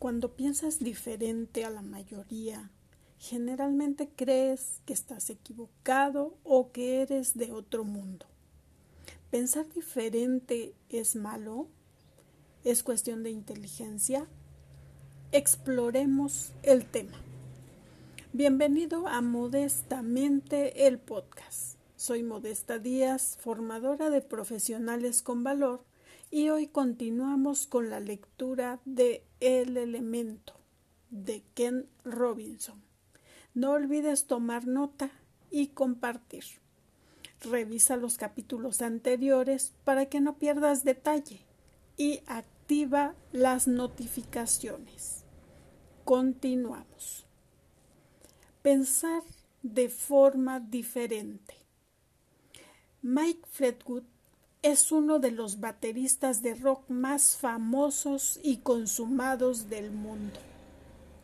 Cuando piensas diferente a la mayoría, generalmente crees que estás equivocado o que eres de otro mundo. ¿Pensar diferente es malo? ¿Es cuestión de inteligencia? Exploremos el tema. Bienvenido a Modestamente el podcast. Soy Modesta Díaz, formadora de profesionales con valor, y hoy continuamos con la lectura de El elemento de Ken Robinson. No olvides tomar nota y compartir. Revisa los capítulos anteriores para que no pierdas detalle y activa las notificaciones. Continuamos. Pensar de forma diferente. Mike Fleetwood es uno de los bateristas de rock más famosos y consumados del mundo.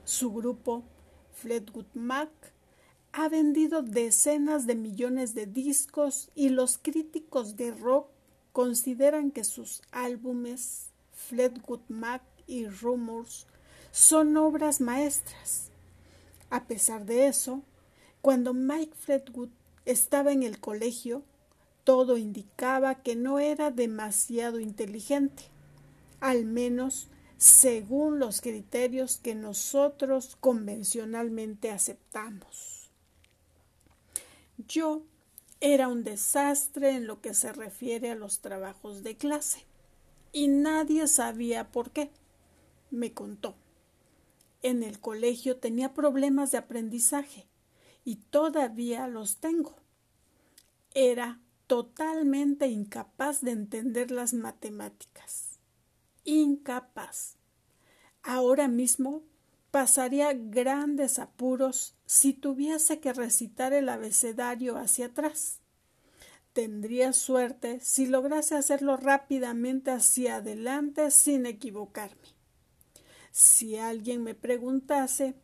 Su grupo Fleetwood Mac ha vendido decenas de millones de discos y los críticos de rock consideran que sus álbumes Fleetwood Mac y Rumors son obras maestras. A pesar de eso, cuando Mike Fleetwood estaba en el colegio, todo indicaba que no era demasiado inteligente, al menos según los criterios que nosotros convencionalmente aceptamos. Yo era un desastre en lo que se refiere a los trabajos de clase y nadie sabía por qué. Me contó. En el colegio tenía problemas de aprendizaje y todavía los tengo. Era totalmente incapaz de entender las matemáticas incapaz. Ahora mismo pasaría grandes apuros si tuviese que recitar el abecedario hacia atrás. Tendría suerte si lograse hacerlo rápidamente hacia adelante sin equivocarme. Si alguien me preguntase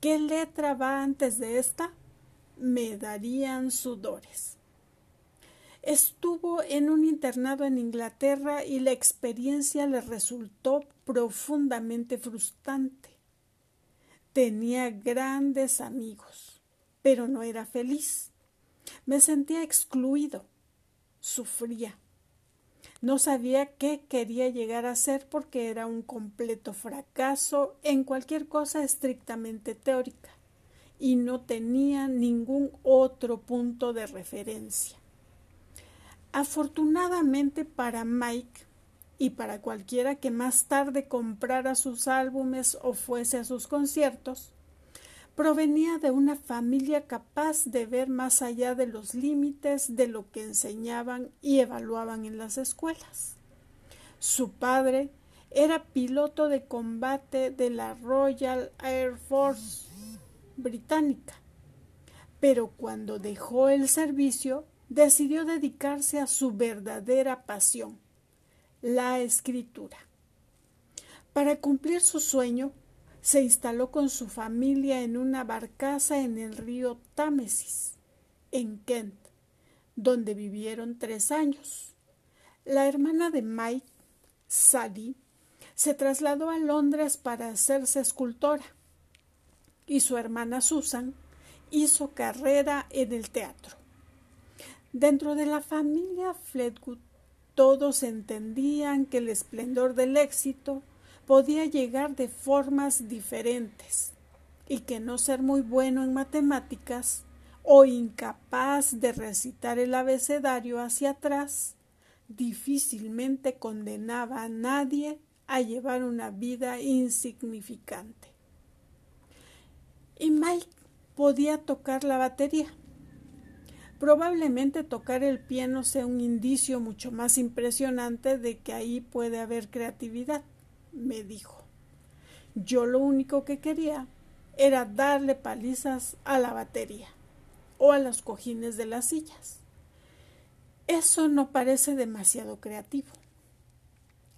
¿qué letra va antes de esta? me darían sudores. Estuvo en un internado en Inglaterra y la experiencia le resultó profundamente frustrante. Tenía grandes amigos, pero no era feliz. Me sentía excluido. Sufría. No sabía qué quería llegar a ser porque era un completo fracaso en cualquier cosa estrictamente teórica y no tenía ningún otro punto de referencia. Afortunadamente para Mike y para cualquiera que más tarde comprara sus álbumes o fuese a sus conciertos, provenía de una familia capaz de ver más allá de los límites de lo que enseñaban y evaluaban en las escuelas. Su padre era piloto de combate de la Royal Air Force británica, pero cuando dejó el servicio decidió dedicarse a su verdadera pasión, la escritura. Para cumplir su sueño, se instaló con su familia en una barcaza en el río Támesis, en Kent, donde vivieron tres años. La hermana de Mike, Sally, se trasladó a Londres para hacerse escultora y su hermana Susan hizo carrera en el teatro. Dentro de la familia Fleetwood todos entendían que el esplendor del éxito podía llegar de formas diferentes y que no ser muy bueno en matemáticas o incapaz de recitar el abecedario hacia atrás difícilmente condenaba a nadie a llevar una vida insignificante. Y Mike podía tocar la batería Probablemente tocar el piano sea un indicio mucho más impresionante de que ahí puede haber creatividad, me dijo. Yo lo único que quería era darle palizas a la batería o a los cojines de las sillas. Eso no parece demasiado creativo.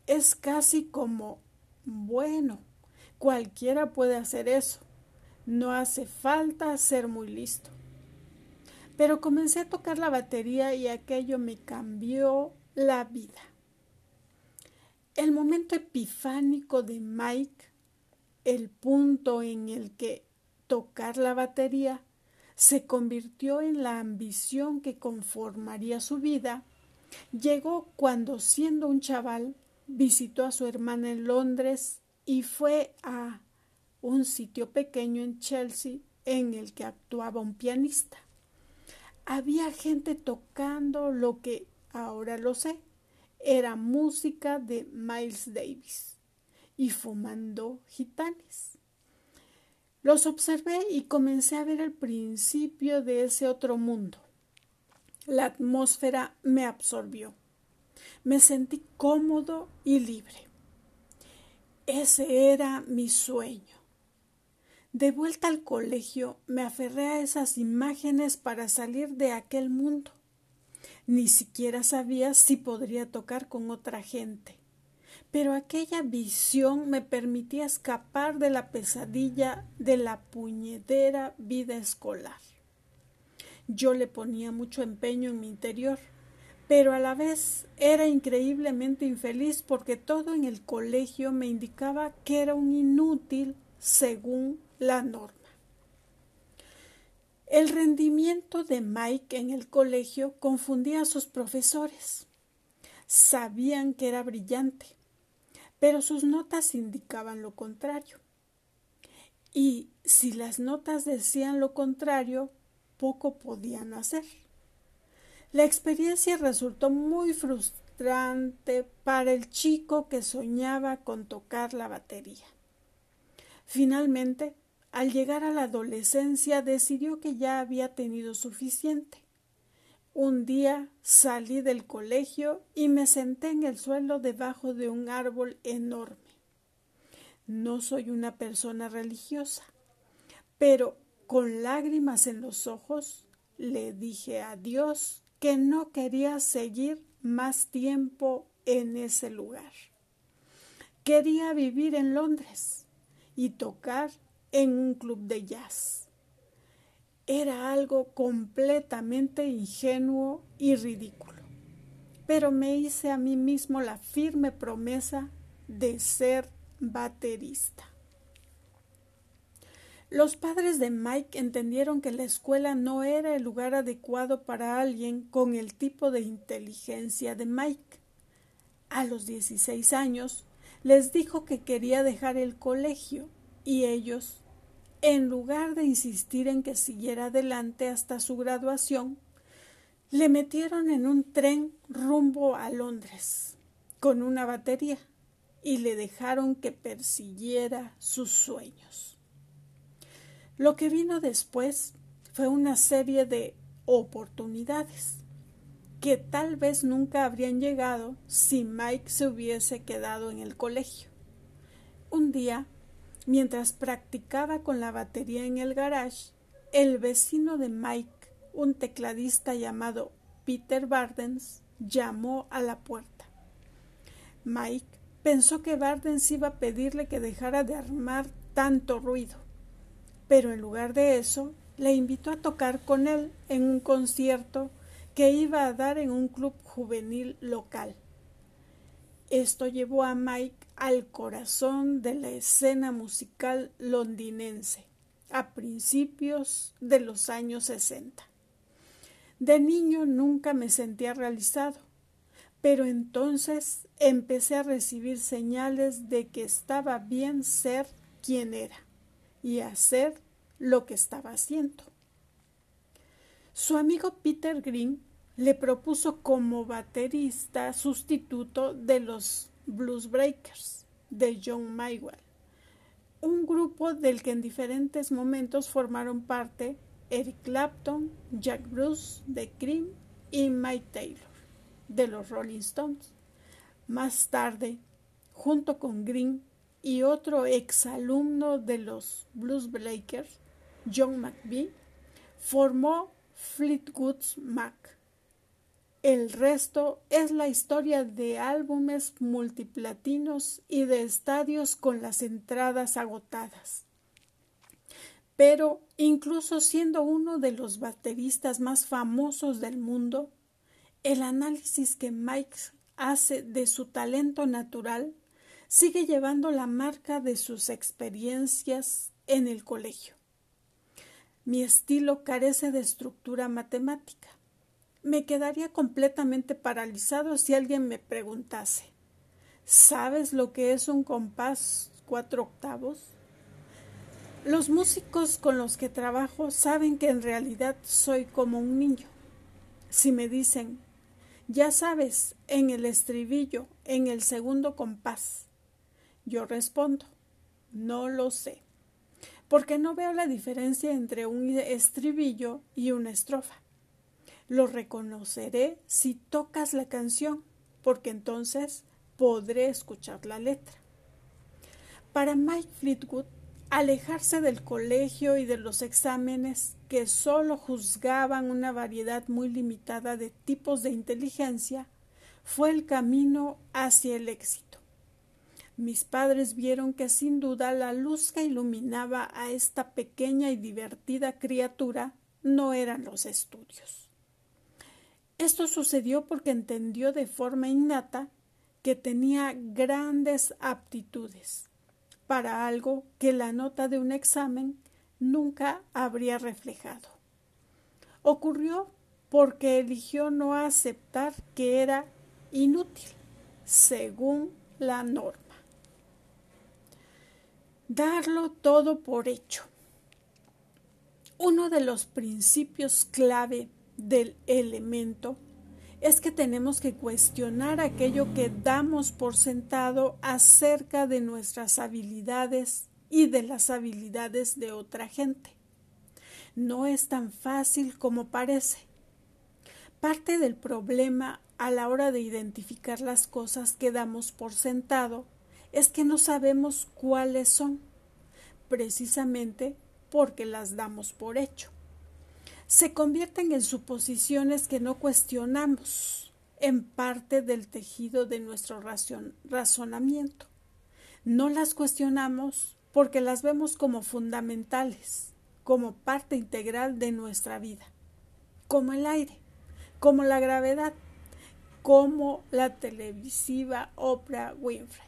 Es casi como, bueno, cualquiera puede hacer eso. No hace falta ser muy listo. Pero comencé a tocar la batería y aquello me cambió la vida. El momento epifánico de Mike el punto en el que tocar la batería se convirtió en la ambición que conformaría su vida, llegó cuando siendo un chaval visitó a su hermana en Londres y fue a un sitio pequeño en Chelsea en el que actuaba un pianista. Había gente tocando lo que ahora lo sé, era música de Miles Davis y fumando gitanes. Los observé y comencé a ver el principio de ese otro mundo. La atmósfera me absorbió. Me sentí cómodo y libre. Ese era mi sueño. De vuelta al colegio me aferré a esas imágenes para salir de aquel mundo. Ni siquiera sabía si podría tocar con otra gente. Pero aquella visión me permitía escapar de la pesadilla de la puñetera vida escolar. Yo le ponía mucho empeño en mi interior pero a la vez era increíblemente infeliz porque todo en el colegio me indicaba que era un inútil según la norma. El rendimiento de Mike en el colegio confundía a sus profesores. Sabían que era brillante, pero sus notas indicaban lo contrario. Y si las notas decían lo contrario, poco podían hacer. La experiencia resultó muy frustrante para el chico que soñaba con tocar la batería. Finalmente, al llegar a la adolescencia, decidió que ya había tenido suficiente. Un día salí del colegio y me senté en el suelo debajo de un árbol enorme. No soy una persona religiosa, pero con lágrimas en los ojos le dije a Dios que no quería seguir más tiempo en ese lugar. Quería vivir en Londres y tocar en un club de jazz. Era algo completamente ingenuo y ridículo, pero me hice a mí mismo la firme promesa de ser baterista. Los padres de Mike entendieron que la escuela no era el lugar adecuado para alguien con el tipo de inteligencia de Mike. A los 16 años les dijo que quería dejar el colegio y ellos, en lugar de insistir en que siguiera adelante hasta su graduación, le metieron en un tren rumbo a Londres con una batería y le dejaron que persiguiera sus sueños. Lo que vino después fue una serie de oportunidades que tal vez nunca habrían llegado si Mike se hubiese quedado en el colegio. Un día, mientras practicaba con la batería en el garage, el vecino de Mike, un tecladista llamado Peter Bardens, llamó a la puerta. Mike pensó que Bardens iba a pedirle que dejara de armar tanto ruido pero en lugar de eso le invitó a tocar con él en un concierto que iba a dar en un club juvenil local. Esto llevó a Mike al corazón de la escena musical londinense a principios de los años sesenta. De niño nunca me sentía realizado, pero entonces empecé a recibir señales de que estaba bien ser quien era y hacer lo que estaba haciendo. Su amigo Peter Green le propuso como baterista sustituto de los Blues Breakers de John Maywell, un grupo del que en diferentes momentos formaron parte Eric Clapton, Jack Bruce de Cream y Mike Taylor de los Rolling Stones. Más tarde, junto con Green, y otro exalumno de los Blues Breakers, John McVie, formó Fleetwood Mac. El resto es la historia de álbumes multiplatinos y de estadios con las entradas agotadas. Pero incluso siendo uno de los bateristas más famosos del mundo, el análisis que Mike hace de su talento natural sigue llevando la marca de sus experiencias en el colegio. Mi estilo carece de estructura matemática. Me quedaría completamente paralizado si alguien me preguntase ¿Sabes lo que es un compás cuatro octavos? Los músicos con los que trabajo saben que en realidad soy como un niño. Si me dicen, ya sabes, en el estribillo, en el segundo compás, yo respondo, no lo sé, porque no veo la diferencia entre un estribillo y una estrofa. Lo reconoceré si tocas la canción, porque entonces podré escuchar la letra. Para Mike Fleetwood, alejarse del colegio y de los exámenes que solo juzgaban una variedad muy limitada de tipos de inteligencia fue el camino hacia el éxito. Mis padres vieron que sin duda la luz que iluminaba a esta pequeña y divertida criatura no eran los estudios. Esto sucedió porque entendió de forma innata que tenía grandes aptitudes para algo que la nota de un examen nunca habría reflejado. Ocurrió porque eligió no aceptar que era inútil, según la norma. Darlo todo por hecho. Uno de los principios clave del elemento es que tenemos que cuestionar aquello que damos por sentado acerca de nuestras habilidades y de las habilidades de otra gente. No es tan fácil como parece. Parte del problema a la hora de identificar las cosas que damos por sentado es que no sabemos cuáles son, precisamente porque las damos por hecho se convierten en suposiciones que no cuestionamos en parte del tejido de nuestro razonamiento. No las cuestionamos porque las vemos como fundamentales, como parte integral de nuestra vida, como el aire, como la gravedad, como la televisiva Oprah Winfrey.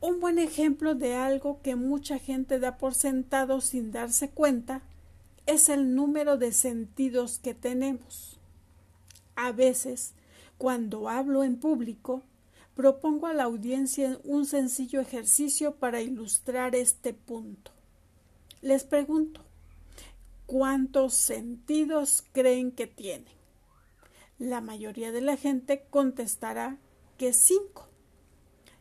Un buen ejemplo de algo que mucha gente da por sentado sin darse cuenta es el número de sentidos que tenemos. A veces, cuando hablo en público, propongo a la audiencia un sencillo ejercicio para ilustrar este punto. Les pregunto, ¿cuántos sentidos creen que tienen? La mayoría de la gente contestará que cinco.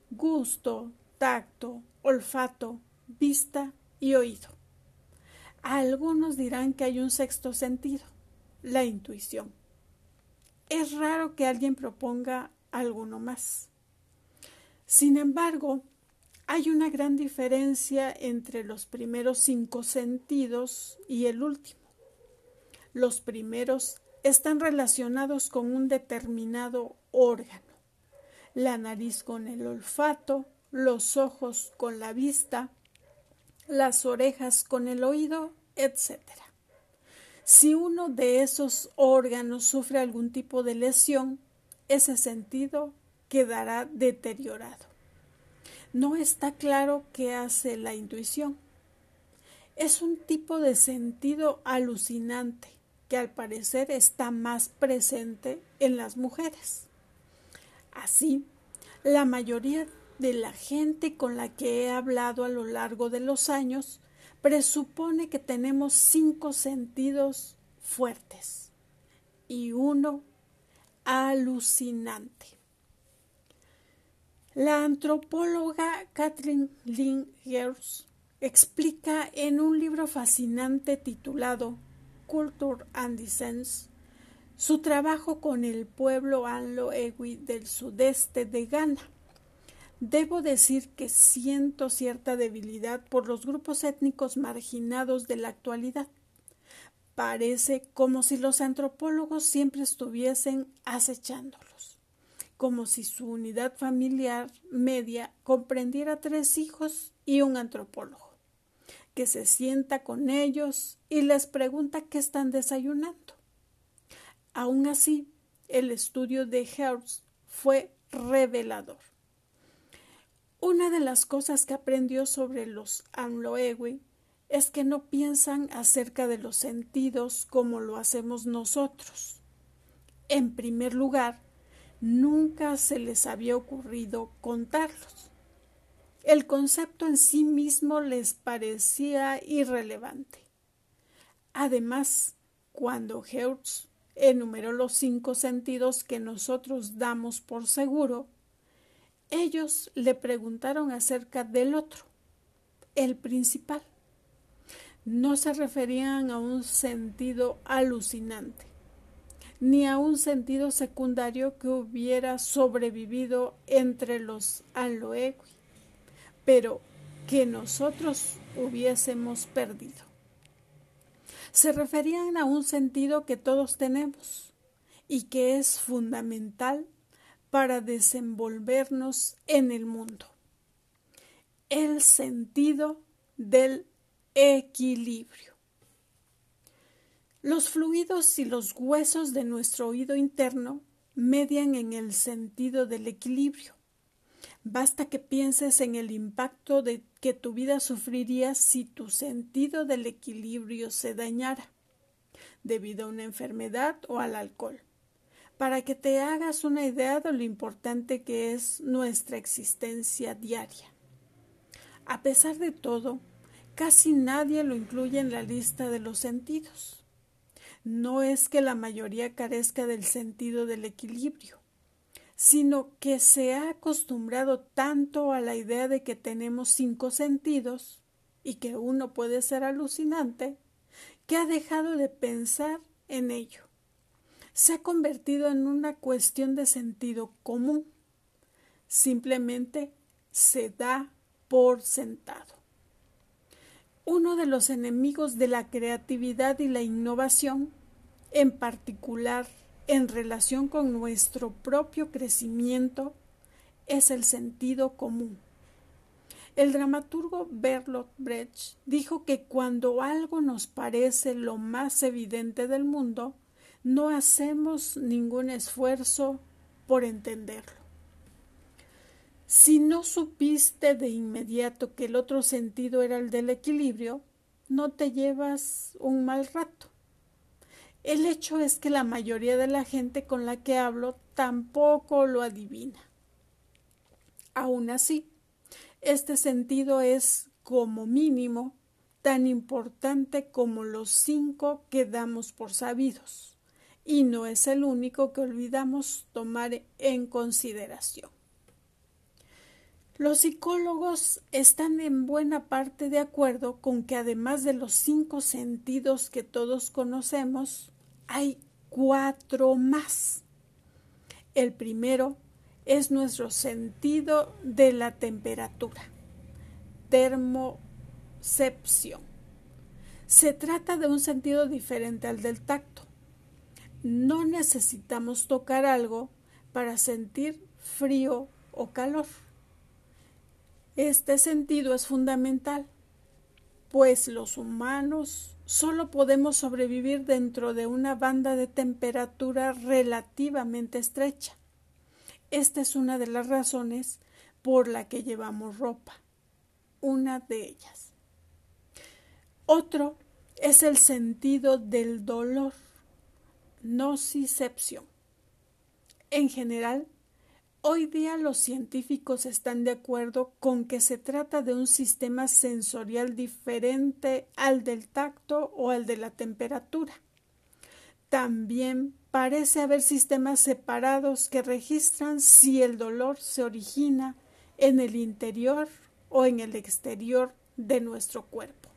Gusto, tacto, olfato, vista y oído. Algunos dirán que hay un sexto sentido, la intuición. Es raro que alguien proponga alguno más. Sin embargo, hay una gran diferencia entre los primeros cinco sentidos y el último. Los primeros están relacionados con un determinado órgano, la nariz con el olfato, los ojos con la vista, las orejas con el oído, etc. Si uno de esos órganos sufre algún tipo de lesión, ese sentido quedará deteriorado. No está claro qué hace la intuición. Es un tipo de sentido alucinante que al parecer está más presente en las mujeres. Así, la mayoría de la gente con la que he hablado a lo largo de los años presupone que tenemos cinco sentidos fuertes y uno alucinante. La antropóloga Kathleen Lynn Gers explica en un libro fascinante titulado Culture and Dissens su trabajo con el pueblo Anlo-Ewi del sudeste de Ghana Debo decir que siento cierta debilidad por los grupos étnicos marginados de la actualidad. Parece como si los antropólogos siempre estuviesen acechándolos, como si su unidad familiar media comprendiera tres hijos y un antropólogo, que se sienta con ellos y les pregunta qué están desayunando. Aun así, el estudio de Hertz fue revelador Una de las cosas que aprendió sobre los Amloewi es que no piensan acerca de los sentidos como lo hacemos nosotros. En primer lugar, nunca se les había ocurrido contarlos. El concepto en sí mismo les parecía irrelevante. Además, cuando Hertz enumeró los cinco sentidos que nosotros damos por seguro, ellos le preguntaron acerca del otro, el principal. No se referían a un sentido alucinante, ni a un sentido secundario que hubiera sobrevivido entre los aloegui, pero que nosotros hubiésemos perdido. Se referían a un sentido que todos tenemos y que es fundamental para desenvolvernos en el mundo. El sentido del equilibrio. Los fluidos y los huesos de nuestro oído interno median en el sentido del equilibrio. Basta que pienses en el impacto de que tu vida sufriría si tu sentido del equilibrio se dañara debido a una enfermedad o al alcohol para que te hagas una idea de lo importante que es nuestra existencia diaria. A pesar de todo, casi nadie lo incluye en la lista de los sentidos. No es que la mayoría carezca del sentido del equilibrio, sino que se ha acostumbrado tanto a la idea de que tenemos cinco sentidos y que uno puede ser alucinante, que ha dejado de pensar en ello se ha convertido en una cuestión de sentido común. Simplemente se da por sentado. Uno de los enemigos de la creatividad y la innovación, en particular en relación con nuestro propio crecimiento, es el sentido común. El dramaturgo Bertolt Brecht dijo que cuando algo nos parece lo más evidente del mundo, no hacemos ningún esfuerzo por entenderlo. Si no supiste de inmediato que el otro sentido era el del equilibrio, no te llevas un mal rato. El hecho es que la mayoría de la gente con la que hablo tampoco lo adivina. Aún así, este sentido es, como mínimo, tan importante como los cinco que damos por sabidos y no es el único que olvidamos tomar en consideración. Los psicólogos están en buena parte de acuerdo con que además de los cinco sentidos que todos conocemos, hay cuatro más. El primero es nuestro sentido de la temperatura, termocepción. Se trata de un sentido diferente al del tacto no necesitamos tocar algo para sentir frío o calor. Este sentido es fundamental, pues los humanos solo podemos sobrevivir dentro de una banda de temperatura relativamente estrecha. Esta es una de las razones por la que llevamos ropa, una de ellas. Otro es el sentido del dolor nocicepción. En general, hoy día los científicos están de acuerdo con que se trata de un sistema sensorial diferente al del tacto o al de la temperatura. También parece haber sistemas separados que registran si el dolor se origina en el interior o en el exterior de nuestro cuerpo.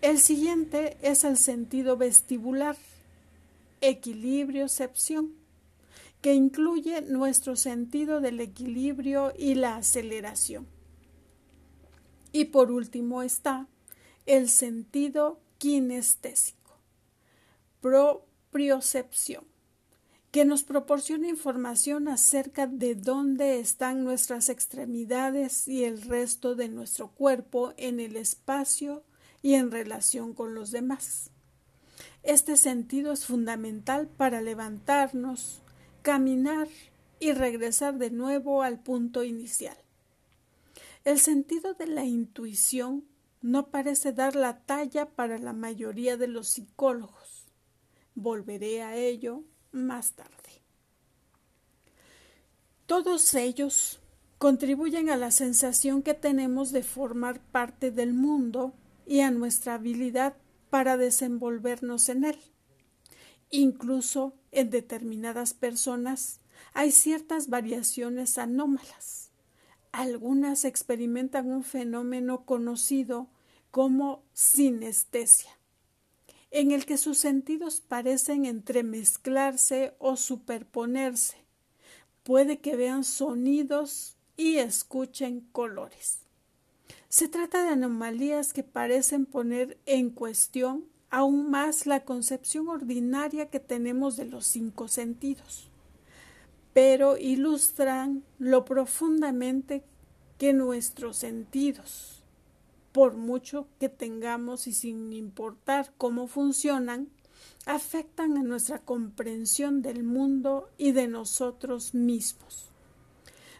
El siguiente es el sentido vestibular equilibriocepción, que incluye nuestro sentido del equilibrio y la aceleración. Y por último está el sentido kinestésico, propriocepción, que nos proporciona información acerca de dónde están nuestras extremidades y el resto de nuestro cuerpo en el espacio y en relación con los demás. Este sentido es fundamental para levantarnos, caminar y regresar de nuevo al punto inicial. El sentido de la intuición no parece dar la talla para la mayoría de los psicólogos. Volveré a ello más tarde. Todos ellos contribuyen a la sensación que tenemos de formar parte del mundo y a nuestra habilidad para desenvolvernos en él. Incluso en determinadas personas hay ciertas variaciones anómalas. Algunas experimentan un fenómeno conocido como sinestesia, en el que sus sentidos parecen entremezclarse o superponerse. Puede que vean sonidos y escuchen colores. Se trata de anomalías que parecen poner en cuestión aún más la concepción ordinaria que tenemos de los cinco sentidos, pero ilustran lo profundamente que nuestros sentidos, por mucho que tengamos y sin importar cómo funcionan, afectan a nuestra comprensión del mundo y de nosotros mismos.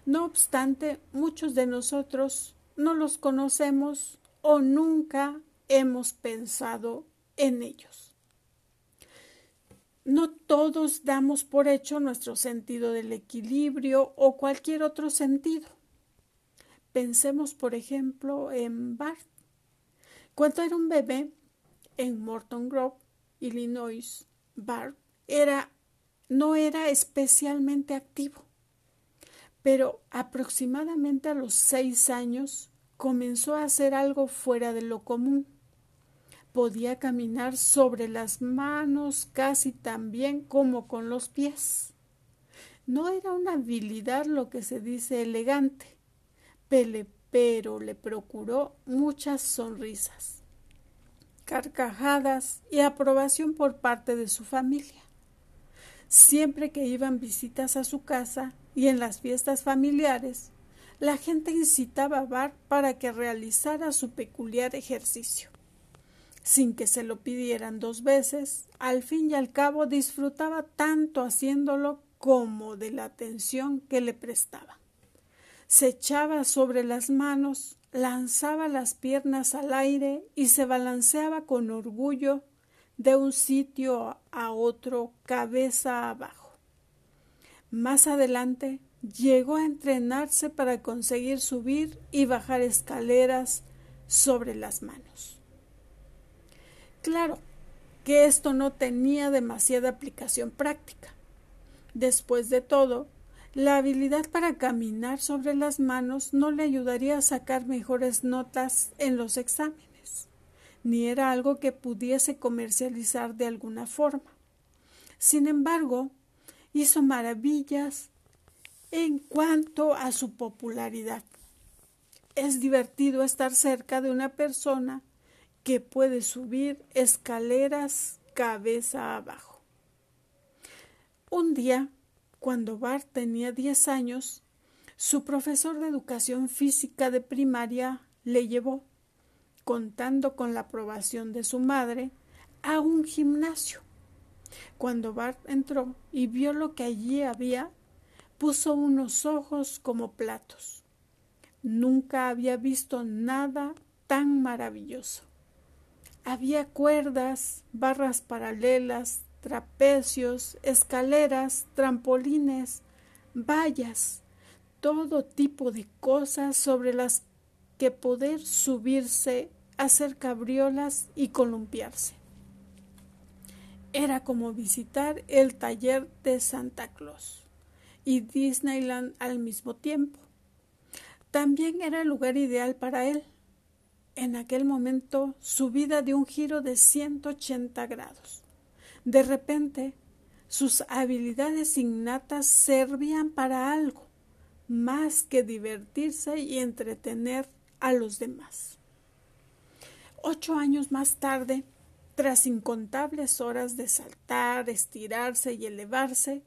No obstante, muchos de nosotros no los conocemos o nunca hemos pensado en ellos. No todos damos por hecho nuestro sentido del equilibrio o cualquier otro sentido. Pensemos, por ejemplo, en Bart. Cuando era un bebé en Morton Grove, Illinois, Bart era, no era especialmente activo, pero aproximadamente a los seis años comenzó a hacer algo fuera de lo común podía caminar sobre las manos casi tan bien como con los pies. No era una habilidad lo que se dice elegante, pero le procuró muchas sonrisas, carcajadas y aprobación por parte de su familia. Siempre que iban visitas a su casa y en las fiestas familiares, la gente incitaba a Bar para que realizara su peculiar ejercicio sin que se lo pidieran dos veces, al fin y al cabo disfrutaba tanto haciéndolo como de la atención que le prestaba. Se echaba sobre las manos, lanzaba las piernas al aire y se balanceaba con orgullo de un sitio a otro cabeza abajo. Más adelante llegó a entrenarse para conseguir subir y bajar escaleras sobre las manos. Claro que esto no tenía demasiada aplicación práctica. Después de todo, la habilidad para caminar sobre las manos no le ayudaría a sacar mejores notas en los exámenes, ni era algo que pudiese comercializar de alguna forma. Sin embargo, hizo maravillas en cuanto a su popularidad. Es divertido estar cerca de una persona que puede subir escaleras cabeza abajo. Un día, cuando Bart tenía diez años, su profesor de educación física de primaria le llevó, contando con la aprobación de su madre, a un gimnasio. Cuando Bart entró y vio lo que allí había, puso unos ojos como platos. Nunca había visto nada tan maravilloso. Había cuerdas, barras paralelas, trapecios, escaleras, trampolines, vallas, todo tipo de cosas sobre las que poder subirse, hacer cabriolas y columpiarse. Era como visitar el taller de Santa Claus y Disneyland al mismo tiempo. También era el lugar ideal para él en aquel momento su vida dio un giro de 180 grados. De repente, sus habilidades innatas servían para algo más que divertirse y entretener a los demás. Ocho años más tarde, tras incontables horas de saltar, estirarse y elevarse,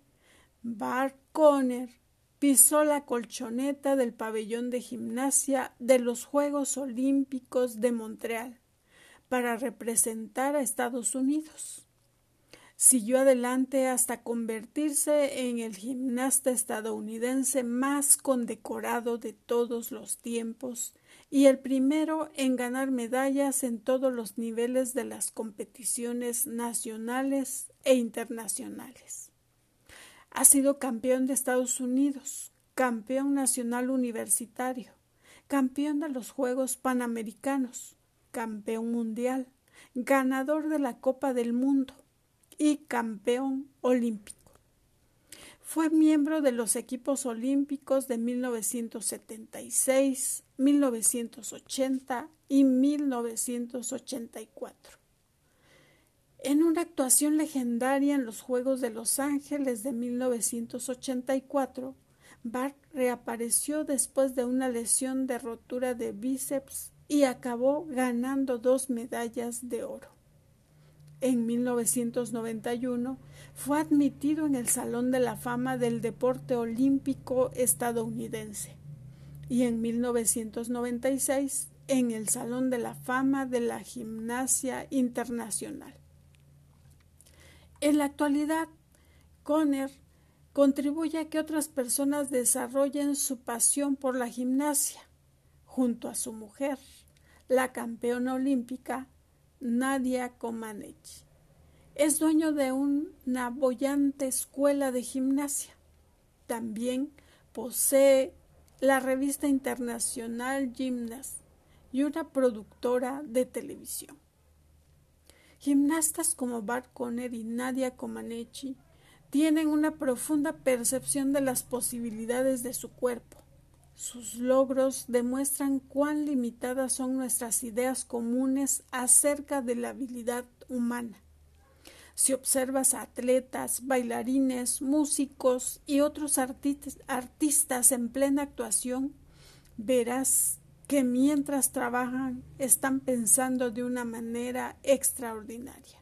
Bart Conner pisó la colchoneta del pabellón de gimnasia de los Juegos Olímpicos de Montreal para representar a Estados Unidos. Siguió adelante hasta convertirse en el gimnasta estadounidense más condecorado de todos los tiempos y el primero en ganar medallas en todos los niveles de las competiciones nacionales e internacionales. Ha sido campeón de Estados Unidos, campeón nacional universitario, campeón de los Juegos Panamericanos, campeón mundial, ganador de la Copa del Mundo, y campeón olímpico. Fue miembro de los equipos olímpicos de 1976, 1980 y 1984. En una actuación legendaria en los Juegos de Los Ángeles de 1984, Bart reapareció después de una lesión de rotura de bíceps y acabó ganando dos medallas de oro en 1991 fue admitido en el Salón de la Fama del Deporte Olímpico estadounidense y en 1996 en el Salón de la Fama de la Gimnasia Internacional. En la actualidad, Conner contribuye a que otras personas desarrollen su pasión por la gimnasia, junto a su mujer, la campeona olímpica Nadia Comaneci. Es dueño de una bollante escuela de gimnasia. También posee la revista internacional Gymnast y una productora de televisión. Gimnastas como Bart Conner y Nadia Comaneci tienen una profunda percepción de las posibilidades de su cuerpo sus logros demuestran cuán limitadas son nuestras ideas comunes acerca de la habilidad humana. Si observas a atletas, bailarines, músicos y otros artistas en plena actuación, verás que mientras trabajan están pensando de una manera extraordinaria.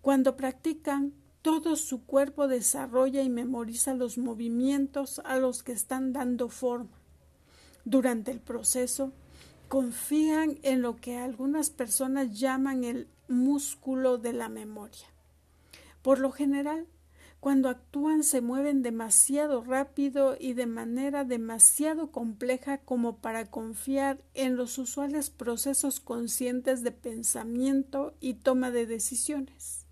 Cuando practican, todo su cuerpo desarrolla y memoriza los movimientos a los que están dando forma durante el proceso confían en lo que algunas personas llaman el músculo de la memoria. Por lo general, cuando actúan se mueven demasiado rápido y de manera demasiado compleja como para confiar en los usuales procesos conscientes de pensamiento y toma de decisiones.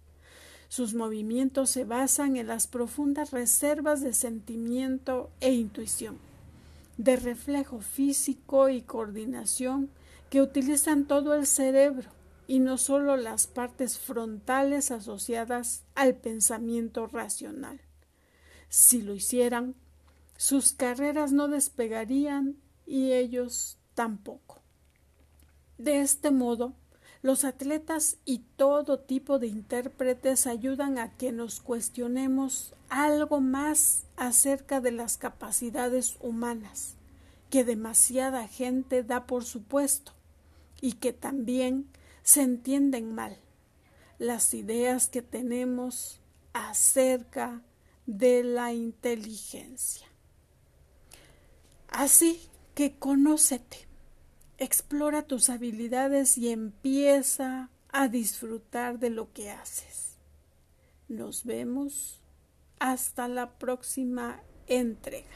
Sus movimientos se basan en las profundas reservas de sentimiento e intuición de reflejo físico y coordinación que utilizan todo el cerebro y no solo las partes frontales asociadas al pensamiento racional. Si lo hicieran, sus carreras no despegarían y ellos tampoco. De este modo, los atletas y todo tipo de intérpretes ayudan a que nos cuestionemos algo más acerca de las capacidades humanas, que demasiada gente da por supuesto y que también se entienden mal, las ideas que tenemos acerca de la inteligencia. Así que conócete Explora tus habilidades y empieza a disfrutar de lo que haces. Nos vemos hasta la próxima entrega.